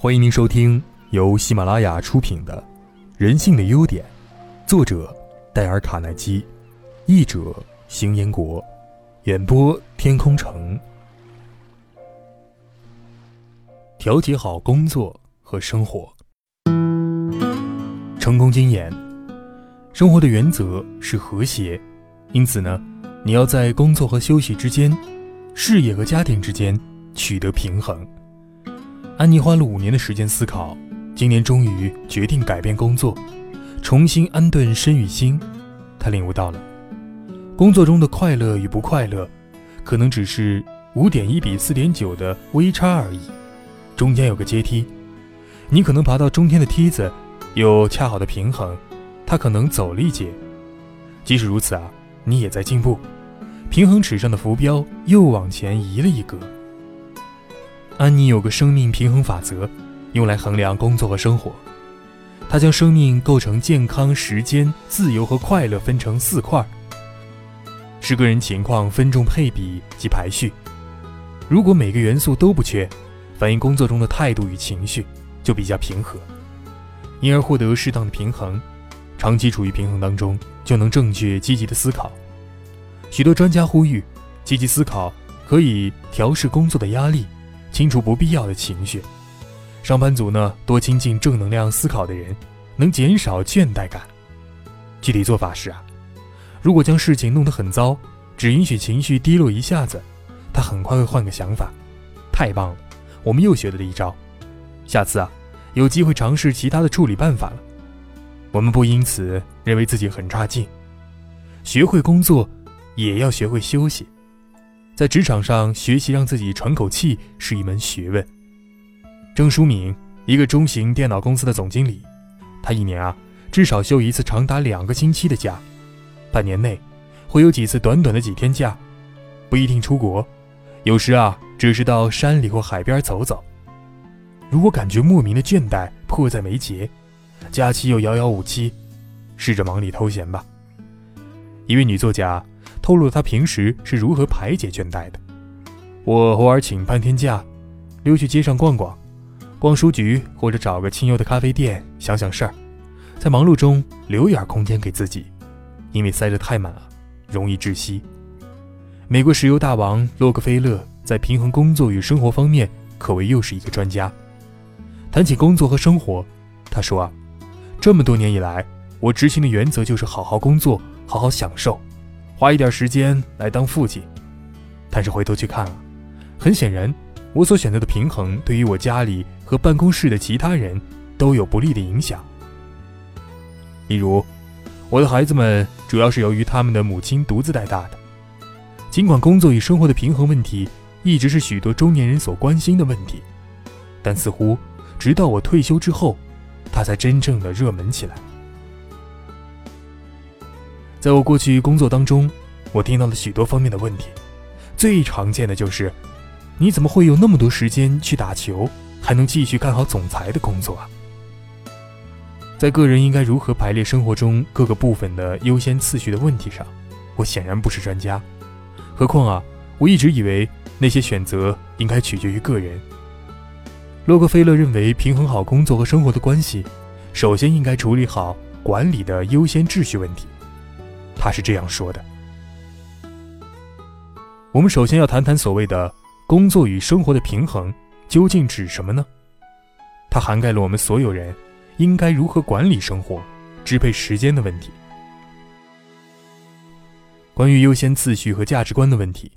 欢迎您收听由喜马拉雅出品的《人性的优点》，作者戴尔·卡耐基，译者邢彦国，演播天空城。调节好工作和生活。成功经验：生活的原则是和谐，因此呢，你要在工作和休息之间、事业和家庭之间取得平衡。安妮花了五年的时间思考，今年终于决定改变工作，重新安顿身与心。她领悟到了，工作中的快乐与不快乐，可能只是五点一比四点九的微差而已。中间有个阶梯，你可能爬到中间的梯子，有恰好的平衡，他可能走了一截。即使如此啊，你也在进步，平衡尺上的浮标又往前移了一格。安妮有个生命平衡法则，用来衡量工作和生活。她将生命构成健康、时间、自由和快乐分成四块，是个人情况分重配比及排序。如果每个元素都不缺，反映工作中的态度与情绪就比较平和，因而获得适当的平衡。长期处于平衡当中，就能正确积极的思考。许多专家呼吁，积极思考可以调试工作的压力。清除不必要的情绪，上班族呢多亲近正能量思考的人，能减少倦怠感。具体做法是啊，如果将事情弄得很糟，只允许情绪低落一下子，他很快会换个想法。太棒了，我们又学了一招，下次啊有机会尝试其他的处理办法了。我们不因此认为自己很差劲，学会工作，也要学会休息。在职场上学习让自己喘口气是一门学问。郑书敏，一个中型电脑公司的总经理，他一年啊至少休一次长达两个星期的假，半年内会有几次短短的几天假，不一定出国，有时啊只是到山里或海边走走。如果感觉莫名的倦怠迫在眉睫，假期又遥遥无期，试着忙里偷闲吧。一位女作家。透露他平时是如何排解倦怠的。我偶尔请半天假，溜去街上逛逛，逛书局或者找个清幽的咖啡店想想事儿，在忙碌中留一点空间给自己，因为塞得太满了，容易窒息。美国石油大王洛克菲勒在平衡工作与生活方面可谓又是一个专家。谈起工作和生活，他说啊，这么多年以来，我执行的原则就是好好工作，好好享受。花一点时间来当父亲，但是回头去看啊，很显然，我所选择的平衡对于我家里和办公室的其他人都有不利的影响。例如，我的孩子们主要是由于他们的母亲独自带大的。尽管工作与生活的平衡问题一直是许多中年人所关心的问题，但似乎直到我退休之后，它才真正的热门起来。在我过去工作当中，我听到了许多方面的问题，最常见的就是，你怎么会有那么多时间去打球，还能继续干好总裁的工作啊？在个人应该如何排列生活中各个部分的优先次序的问题上，我显然不是专家。何况啊，我一直以为那些选择应该取决于个人。洛克菲勒认为，平衡好工作和生活的关系，首先应该处理好管理的优先秩序问题。他是这样说的：“我们首先要谈谈所谓的工作与生活的平衡究竟指什么呢？它涵盖了我们所有人应该如何管理生活、支配时间的问题。关于优先次序和价值观的问题，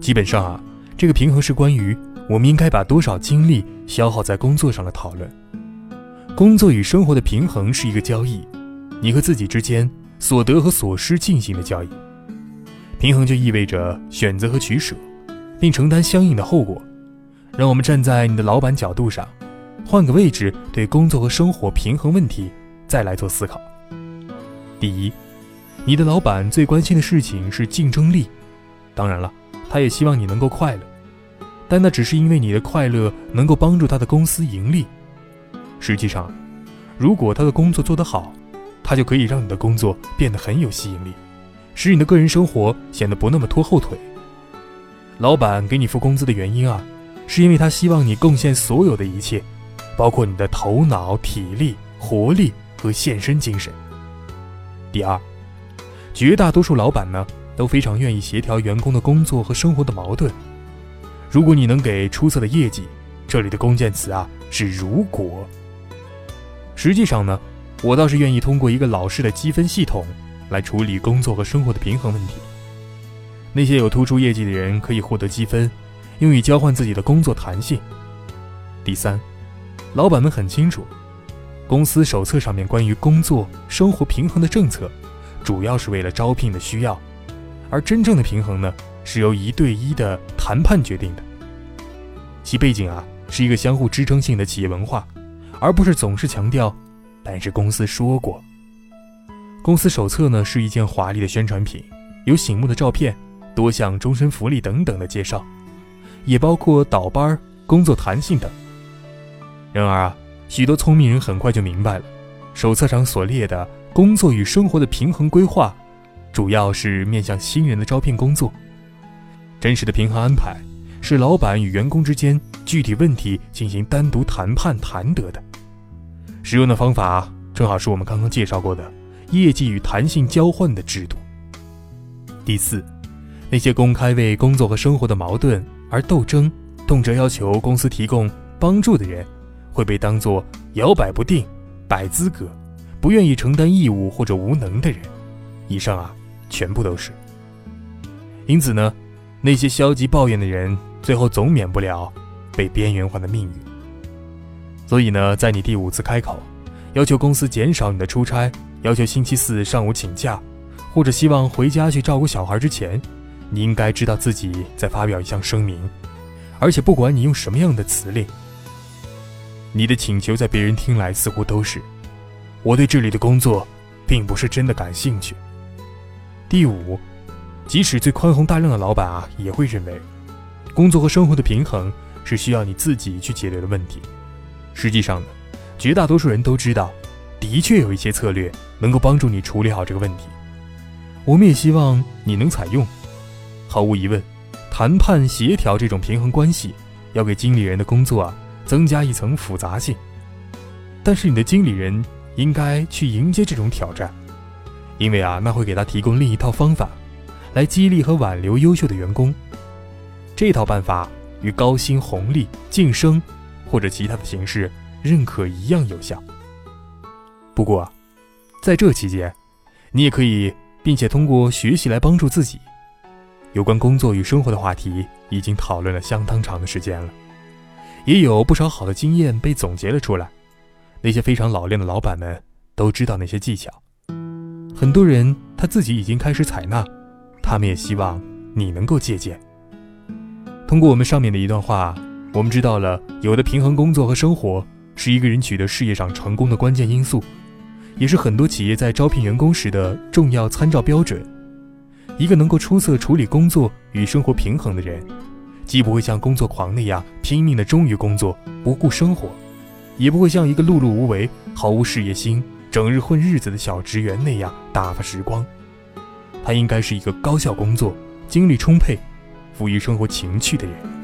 基本上啊，这个平衡是关于我们应该把多少精力消耗在工作上的讨论。工作与生活的平衡是一个交易，你和自己之间。”所得和所失进行的交易，平衡就意味着选择和取舍，并承担相应的后果。让我们站在你的老板角度上，换个位置对工作和生活平衡问题再来做思考。第一，你的老板最关心的事情是竞争力，当然了，他也希望你能够快乐，但那只是因为你的快乐能够帮助他的公司盈利。实际上，如果他的工作做得好，它就可以让你的工作变得很有吸引力，使你的个人生活显得不那么拖后腿。老板给你付工资的原因啊，是因为他希望你贡献所有的一切，包括你的头脑、体力、活力和献身精神。第二，绝大多数老板呢都非常愿意协调员工的工作和生活的矛盾。如果你能给出色的业绩，这里的关键词啊是如果。实际上呢，我倒是愿意通过一个老式的积分系统来处理工作和生活的平衡问题。那些有突出业绩的人可以获得积分，用以交换自己的工作弹性。第三，老板们很清楚。公司手册上面关于工作生活平衡的政策，主要是为了招聘的需要，而真正的平衡呢，是由一对一的谈判决定的。其背景啊，是一个相互支撑性的企业文化，而不是总是强调“但是公司说过”。公司手册呢，是一件华丽的宣传品，有醒目的照片、多项终身福利等等的介绍，也包括倒班、工作弹性等。然而啊。许多聪明人很快就明白了，手册上所列的工作与生活的平衡规划，主要是面向新人的招聘工作。真实的平衡安排是老板与员工之间具体问题进行单独谈判谈得的。使用的方法正好是我们刚刚介绍过的业绩与弹性交换的制度。第四，那些公开为工作和生活的矛盾而斗争，动辄要求公司提供帮助的人。会被当作摇摆不定、摆资格、不愿意承担义务或者无能的人。以上啊，全部都是。因此呢，那些消极抱怨的人，最后总免不了被边缘化的命运。所以呢，在你第五次开口，要求公司减少你的出差，要求星期四上午请假，或者希望回家去照顾小孩之前，你应该知道自己在发表一项声明，而且不管你用什么样的辞令。你的请求在别人听来似乎都是，我对这里的工作，并不是真的感兴趣。第五，即使最宽宏大量的老板啊，也会认为，工作和生活的平衡是需要你自己去解决的问题。实际上呢，绝大多数人都知道，的确有一些策略能够帮助你处理好这个问题。我们也希望你能采用。毫无疑问，谈判协调这种平衡关系，要给经理人的工作啊。增加一层复杂性，但是你的经理人应该去迎接这种挑战，因为啊，那会给他提供另一套方法，来激励和挽留优秀的员工。这套办法与高薪红利、晋升或者其他的形式认可一样有效。不过，在这期间，你也可以并且通过学习来帮助自己。有关工作与生活的话题已经讨论了相当长的时间了。也有不少好的经验被总结了出来，那些非常老练的老板们都知道那些技巧，很多人他自己已经开始采纳，他们也希望你能够借鉴。通过我们上面的一段话，我们知道了有的平衡工作和生活是一个人取得事业上成功的关键因素，也是很多企业在招聘员工时的重要参照标准。一个能够出色处理工作与生活平衡的人。既不会像工作狂那样拼命的忠于工作，不顾生活，也不会像一个碌碌无为、毫无事业心、整日混日子的小职员那样打发时光。他应该是一个高效工作、精力充沛、富于生活情趣的人。